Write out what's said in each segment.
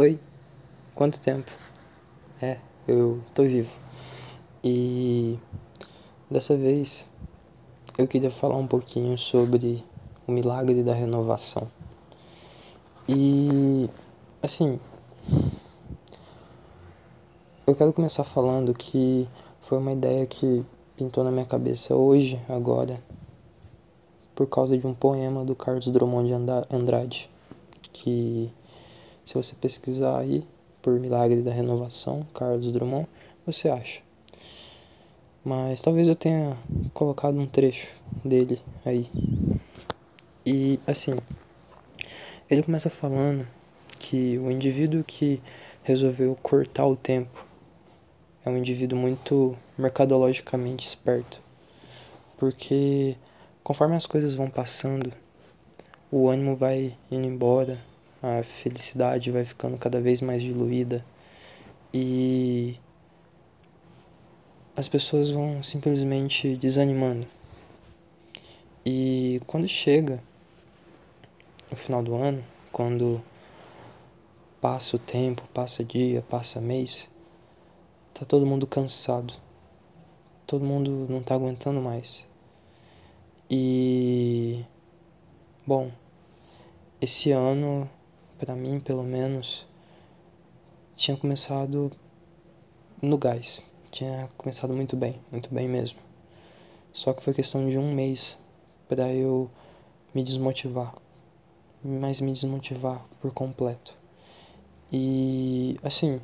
Oi, quanto tempo? É, eu tô vivo. E dessa vez eu queria falar um pouquinho sobre o milagre da renovação. E assim, eu quero começar falando que foi uma ideia que pintou na minha cabeça hoje, agora, por causa de um poema do Carlos Drummond de Andrade, que se você pesquisar aí por Milagre da Renovação, Carlos Drummond, você acha. Mas talvez eu tenha colocado um trecho dele aí. E assim, ele começa falando que o indivíduo que resolveu cortar o tempo é um indivíduo muito mercadologicamente esperto. Porque conforme as coisas vão passando, o ânimo vai indo embora, a felicidade vai ficando cada vez mais diluída e as pessoas vão simplesmente desanimando. E quando chega no final do ano, quando passa o tempo, passa dia, passa mês, tá todo mundo cansado. Todo mundo não tá aguentando mais. E bom, esse ano para mim pelo menos, tinha começado no gás. Tinha começado muito bem, muito bem mesmo. Só que foi questão de um mês para eu me desmotivar, mas me desmotivar por completo. E assim,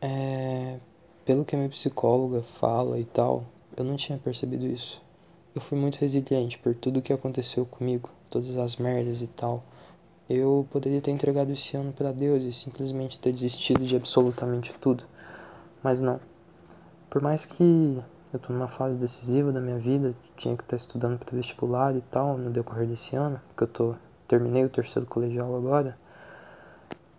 é, pelo que a minha psicóloga fala e tal, eu não tinha percebido isso. Eu fui muito resiliente por tudo que aconteceu comigo todas as merdas e tal. Eu poderia ter entregado esse ano para Deus e simplesmente ter desistido de absolutamente tudo. Mas não. Por mais que eu tô numa fase decisiva da minha vida, tinha que estar estudando para vestibular e tal no decorrer desse ano, que eu tô terminei o terceiro colegial agora.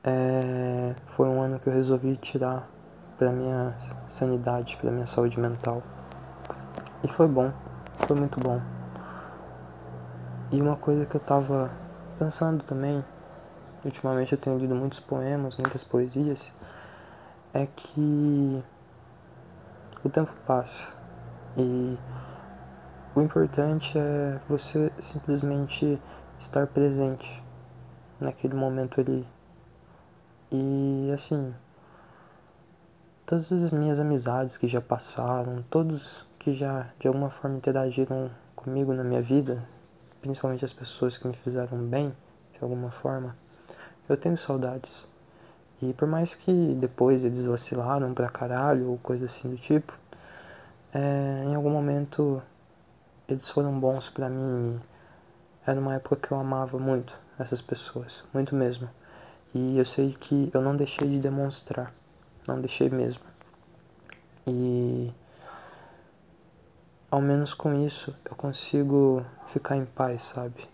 É, foi um ano que eu resolvi tirar para minha sanidade, para minha saúde mental. E foi bom, foi muito bom. E uma coisa que eu tava pensando também, ultimamente eu tenho lido muitos poemas, muitas poesias, é que o tempo passa e o importante é você simplesmente estar presente naquele momento ali. E assim, todas as minhas amizades que já passaram, todos que já de alguma forma interagiram comigo na minha vida, principalmente as pessoas que me fizeram bem, de alguma forma, eu tenho saudades. E por mais que depois eles vacilaram pra caralho ou coisa assim do tipo, é, em algum momento eles foram bons para mim. Era uma época que eu amava muito essas pessoas, muito mesmo. E eu sei que eu não deixei de demonstrar, não deixei mesmo. E ao menos com isso eu consigo ficar em paz, sabe?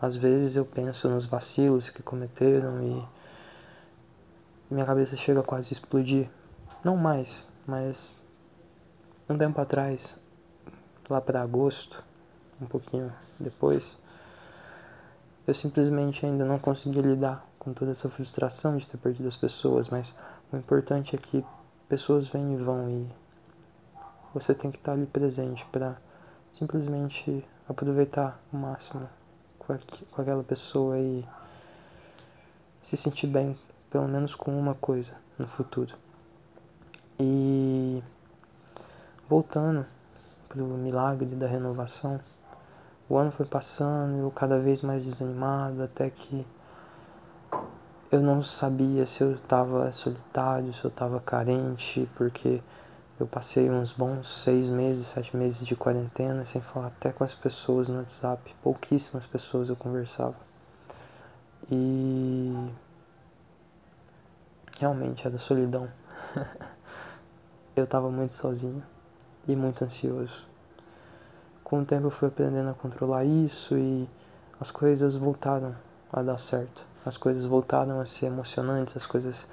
Às vezes eu penso nos vacilos que cometeram e minha cabeça chega quase a explodir. Não mais, mas um tempo atrás, lá para agosto, um pouquinho depois, eu simplesmente ainda não consegui lidar com toda essa frustração de ter perdido as pessoas, mas o importante é que pessoas vêm e vão e você tem que estar ali presente para simplesmente aproveitar o máximo com, com aquela pessoa e se sentir bem, pelo menos com uma coisa no futuro. E voltando para o milagre da renovação, o ano foi passando, eu cada vez mais desanimado, até que eu não sabia se eu estava solitário, se eu estava carente, porque eu passei uns bons seis meses, sete meses de quarentena sem falar até com as pessoas no WhatsApp. Pouquíssimas pessoas eu conversava. E realmente era solidão. eu estava muito sozinho e muito ansioso. Com o tempo eu fui aprendendo a controlar isso e as coisas voltaram a dar certo. As coisas voltaram a ser emocionantes, as coisas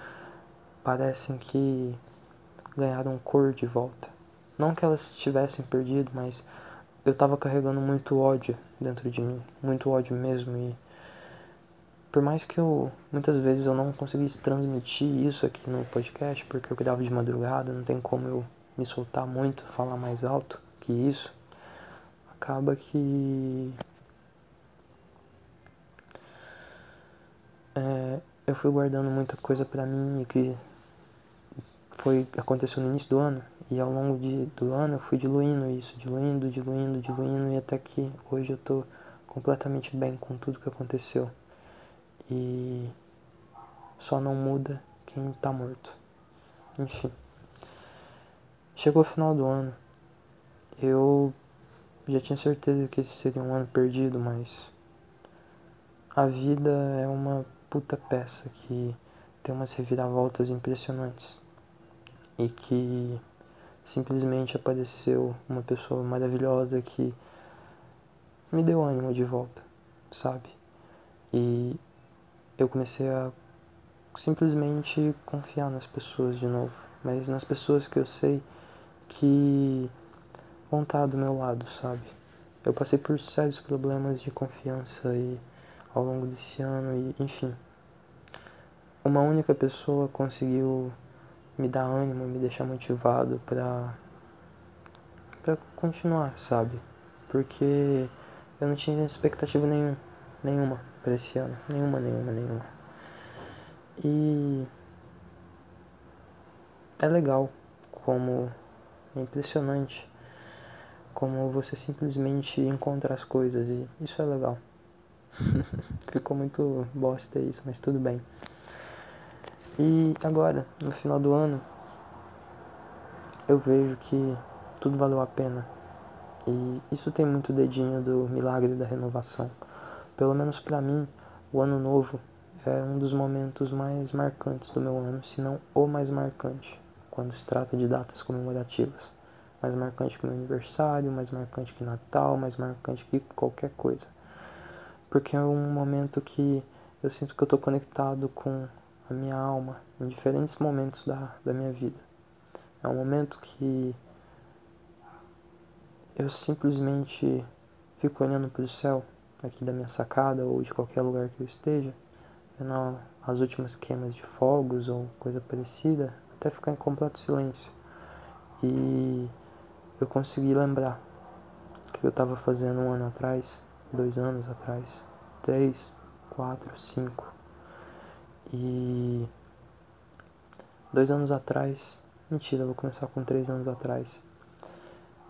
parecem que ganharam cor de volta. Não que elas tivessem perdido, mas eu tava carregando muito ódio dentro de mim, muito ódio mesmo e por mais que eu muitas vezes eu não conseguisse transmitir isso aqui no podcast, porque eu gravo de madrugada, não tem como eu me soltar muito, falar mais alto que isso, acaba que é, eu fui guardando muita coisa para mim e que foi aconteceu no início do ano e ao longo de, do ano eu fui diluindo isso, diluindo, diluindo, diluindo e até que hoje eu tô completamente bem com tudo que aconteceu. E só não muda quem tá morto. Enfim. Chegou o final do ano. Eu já tinha certeza que esse seria um ano perdido, mas a vida é uma puta peça que tem umas reviravoltas impressionantes e que simplesmente apareceu uma pessoa maravilhosa que me deu ânimo de volta, sabe? E eu comecei a simplesmente confiar nas pessoas de novo, mas nas pessoas que eu sei que vão estar do meu lado, sabe? Eu passei por sérios problemas de confiança e ao longo desse ano e enfim. Uma única pessoa conseguiu me dar ânimo, me deixar motivado para para continuar, sabe? Porque eu não tinha expectativa nenhuma, nenhuma para esse ano, nenhuma, nenhuma, nenhuma. E é legal como é impressionante como você simplesmente encontra as coisas e isso é legal. Ficou muito bosta isso, mas tudo bem. E agora, no final do ano, eu vejo que tudo valeu a pena. E isso tem muito dedinho do milagre da renovação. Pelo menos para mim, o ano novo é um dos momentos mais marcantes do meu ano, se não o mais marcante, quando se trata de datas comemorativas. Mais marcante que meu aniversário, mais marcante que Natal, mais marcante que qualquer coisa. Porque é um momento que eu sinto que eu estou conectado com a minha alma em diferentes momentos da, da minha vida. É um momento que eu simplesmente fico olhando para o céu aqui da minha sacada ou de qualquer lugar que eu esteja, vendo as últimas queimas de fogos ou coisa parecida, até ficar em completo silêncio. E eu consegui lembrar o que eu estava fazendo um ano atrás, dois anos atrás, três, quatro, cinco. E dois anos atrás, mentira, eu vou começar com três anos atrás.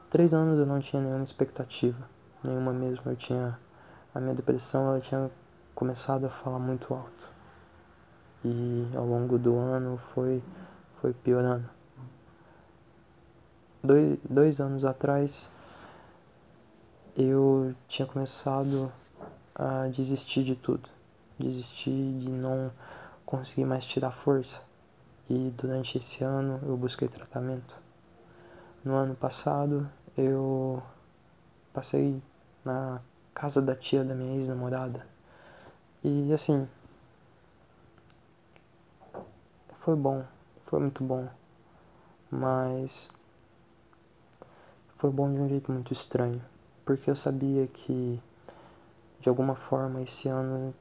Três anos eu não tinha nenhuma expectativa, nenhuma mesmo. Eu tinha a minha depressão, ela tinha começado a falar muito alto. E ao longo do ano foi foi piorando. Dois, dois anos atrás eu tinha começado a desistir de tudo, desistir de não consegui mais tirar força. E durante esse ano eu busquei tratamento. No ano passado eu passei na casa da tia da minha ex-namorada. E assim, foi bom, foi muito bom. Mas foi bom de um jeito muito estranho, porque eu sabia que de alguma forma esse ano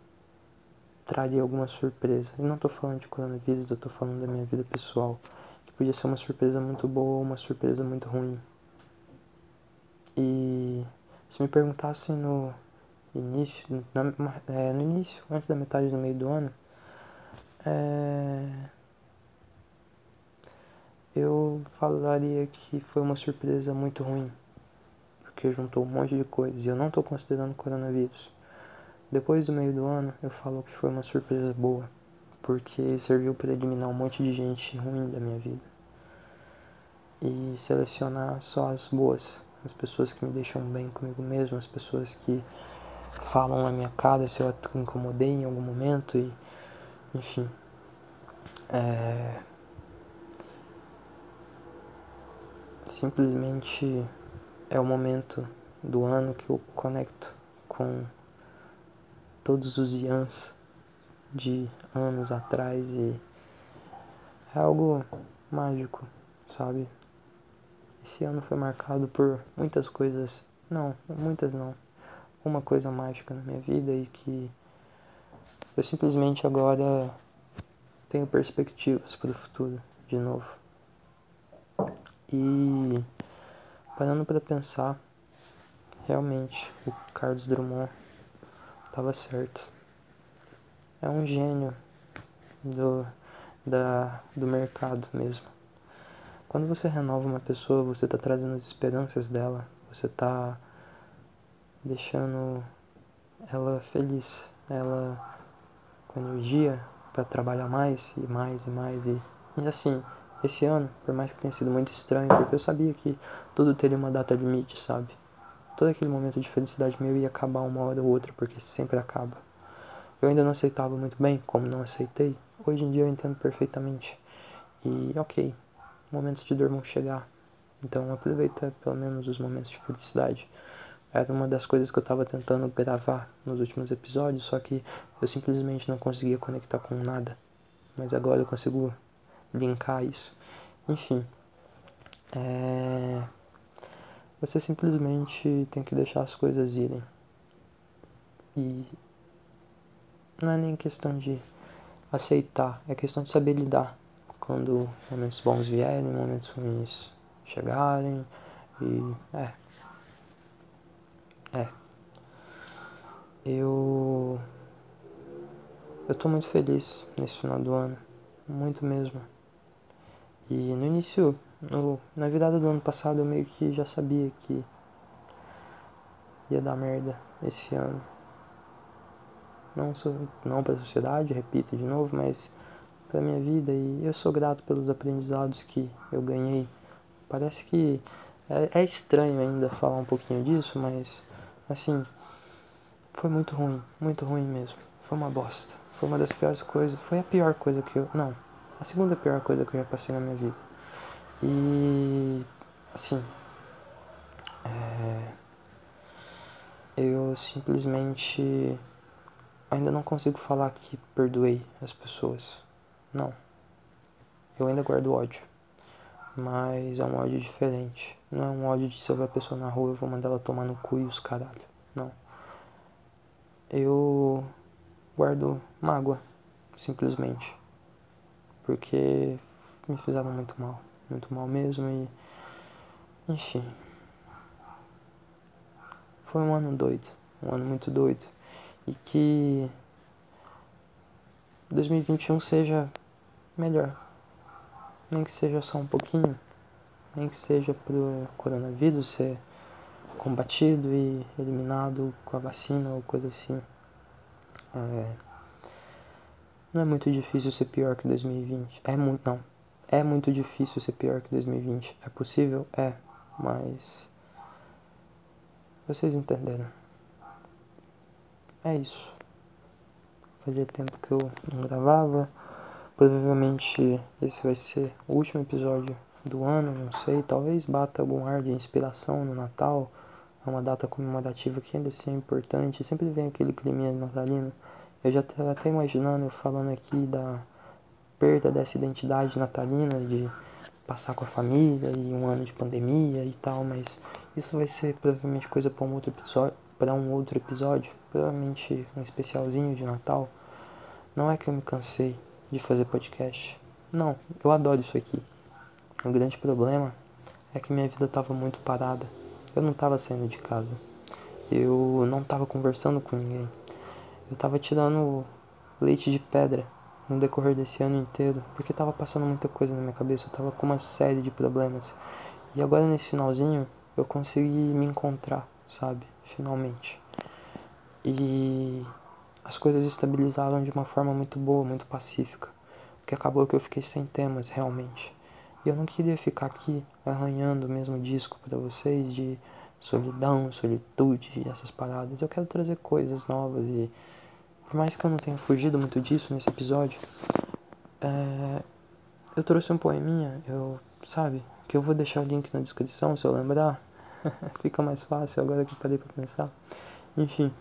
traria alguma surpresa. E não tô falando de coronavírus, eu tô falando da minha vida pessoal. Que podia ser uma surpresa muito boa ou uma surpresa muito ruim. E se me perguntassem no início, na, é, no início, antes da metade do meio do ano, é, eu falaria que foi uma surpresa muito ruim. Porque juntou um monte de coisas e eu não tô considerando coronavírus. Depois do meio do ano, eu falo que foi uma surpresa boa, porque serviu para eliminar um monte de gente ruim da minha vida e selecionar só as boas, as pessoas que me deixam bem comigo mesmo, as pessoas que falam na minha cara se eu incomodei em algum momento e enfim. É... Simplesmente é o momento do ano que eu conecto com todos os Ians de anos atrás e é algo mágico, sabe? Esse ano foi marcado por muitas coisas, não, muitas não, uma coisa mágica na minha vida e que Eu simplesmente agora tenho perspectivas para o futuro de novo. E parando para pensar, realmente o Carlos Drummond estava certo. É um gênio do, da, do mercado mesmo. Quando você renova uma pessoa, você está trazendo as esperanças dela, você está deixando ela feliz, ela com energia para trabalhar mais e mais e mais e, e assim, esse ano, por mais que tenha sido muito estranho, porque eu sabia que tudo teria uma data limite, sabe? Todo aquele momento de felicidade meu ia acabar uma hora ou outra, porque sempre acaba. Eu ainda não aceitava muito bem, como não aceitei. Hoje em dia eu entendo perfeitamente. E ok, momentos de dor vão chegar. Então aproveita pelo menos os momentos de felicidade. Era uma das coisas que eu estava tentando gravar nos últimos episódios, só que eu simplesmente não conseguia conectar com nada. Mas agora eu consigo linkar isso. Enfim. É... Você simplesmente tem que deixar as coisas irem. E não é nem questão de aceitar, é questão de saber lidar quando momentos bons vierem, momentos ruins chegarem e é. É. Eu eu tô muito feliz nesse final do ano, muito mesmo. E no início no, na virada do ano passado eu meio que já sabia que ia dar merda esse ano. Não, não para a sociedade, repito de novo, mas para minha vida e eu sou grato pelos aprendizados que eu ganhei. Parece que é, é estranho ainda falar um pouquinho disso, mas assim, foi muito ruim, muito ruim mesmo. Foi uma bosta. Foi uma das piores coisas. Foi a pior coisa que eu. Não, a segunda pior coisa que eu já passei na minha vida. E assim, é, eu simplesmente ainda não consigo falar que perdoei as pessoas. Não. Eu ainda guardo ódio. Mas é um ódio diferente. Não é um ódio de se eu ver a pessoa na rua eu vou mandar ela tomar no cu e os caralho. Não. Eu guardo mágoa, simplesmente. Porque me fizeram muito mal muito mal mesmo e. Enfim. Foi um ano doido. Um ano muito doido. E que 2021 seja melhor. Nem que seja só um pouquinho. Nem que seja pro coronavírus ser combatido e eliminado com a vacina ou coisa assim. É, não é muito difícil ser pior que 2020. É muito, não. É muito difícil ser pior que 2020. É possível? É, mas. Vocês entenderam. É isso. Fazia tempo que eu não gravava. Provavelmente esse vai ser o último episódio do ano, não sei. Talvez bata algum ar de inspiração no Natal. É uma data comemorativa que ainda assim é importante. Sempre vem aquele clima natalino. Eu já estava até imaginando eu falando aqui da perda dessa identidade natalina de passar com a família e um ano de pandemia e tal, mas isso vai ser provavelmente coisa para um outro episódio, para um outro episódio, provavelmente um especialzinho de Natal. Não é que eu me cansei de fazer podcast. Não, eu adoro isso aqui. O grande problema é que minha vida estava muito parada. Eu não estava saindo de casa. Eu não estava conversando com ninguém. Eu estava tirando leite de pedra no decorrer desse ano inteiro, porque tava passando muita coisa na minha cabeça, eu tava com uma série de problemas. E agora nesse finalzinho eu consegui me encontrar, sabe? Finalmente. E as coisas estabilizaram de uma forma muito boa, muito pacífica. Porque acabou que eu fiquei sem temas realmente. E eu não queria ficar aqui arranhando o mesmo disco para vocês de solidão, solitude essas paradas. Eu quero trazer coisas novas e por mais que eu não tenha fugido muito disso nesse episódio, é, eu trouxe um poeminha, eu, sabe, que eu vou deixar o link na descrição se eu lembrar. Fica mais fácil agora que eu parei pra pensar. Enfim,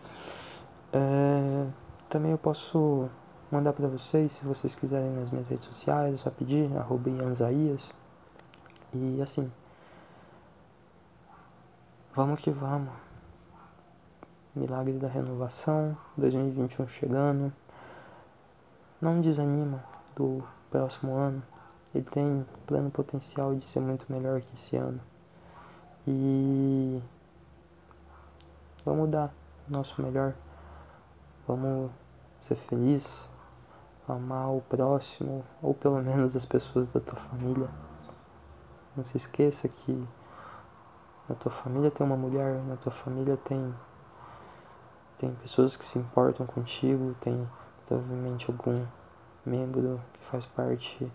é, também eu posso mandar para vocês, se vocês quiserem nas minhas redes sociais, é só pedir, arroba Ianzaías. E assim, vamos que vamos. Milagre da renovação, 2021 chegando. não desanima do próximo ano. Ele tem pleno potencial de ser muito melhor que esse ano. E vamos dar o nosso melhor. Vamos ser felizes, amar o próximo, ou pelo menos as pessoas da tua família. Não se esqueça que na tua família tem uma mulher, na tua família tem tem pessoas que se importam contigo, tem provavelmente algum membro que faz parte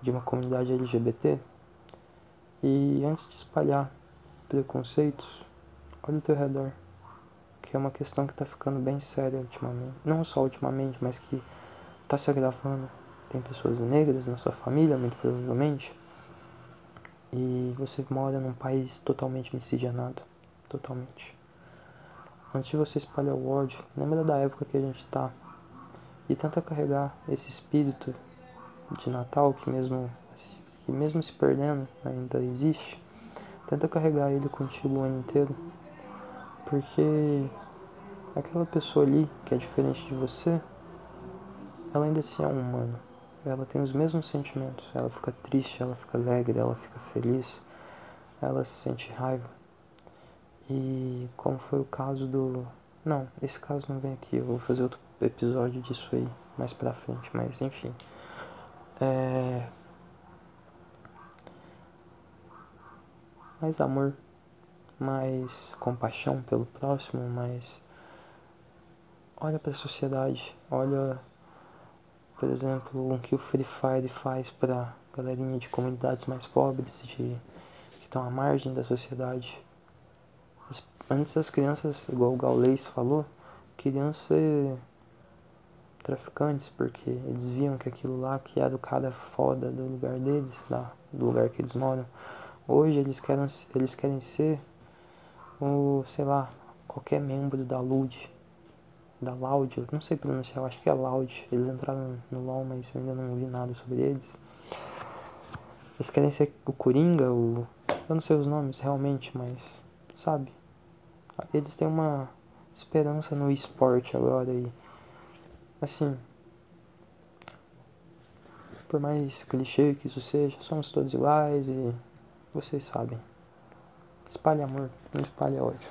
de uma comunidade LGBT. E antes de espalhar preconceitos, olha ao teu redor, que é uma questão que está ficando bem séria ultimamente. Não só ultimamente, mas que está se agravando. Tem pessoas negras na sua família, muito provavelmente. E você mora num país totalmente miscigenado. Totalmente. Antes de você espalhar o ódio, lembra da época que a gente está e tenta carregar esse espírito de Natal que mesmo que mesmo se perdendo ainda existe. Tenta carregar ele contigo o ano inteiro, porque aquela pessoa ali que é diferente de você, ela ainda assim é um humano. Ela tem os mesmos sentimentos. Ela fica triste, ela fica alegre, ela fica feliz, ela se sente raiva e como foi o caso do. Não, esse caso não vem aqui, eu vou fazer outro episódio disso aí mais pra frente, mas enfim. É. Mais amor, mais compaixão pelo próximo, mais. Olha para a sociedade, olha, por exemplo, o que o Free Fire faz para galerinha de comunidades mais pobres, de que estão à margem da sociedade Antes as crianças, igual o Gaulês falou, queriam ser traficantes, porque eles viam que aquilo lá que era o cara foda do lugar deles, lá, do lugar que eles moram. Hoje eles querem, eles querem ser o, sei lá, qualquer membro da LUD, da Loud, eu não sei pronunciar, eu acho que é Loud. Eles entraram no LoL, mas eu ainda não vi nada sobre eles. Eles querem ser o Coringa, o. Eu não sei os nomes realmente, mas. Sabe? eles têm uma esperança no esporte agora e assim por mais clichê que isso seja, somos todos iguais e vocês sabem. Espalhe amor, não espalhe ódio.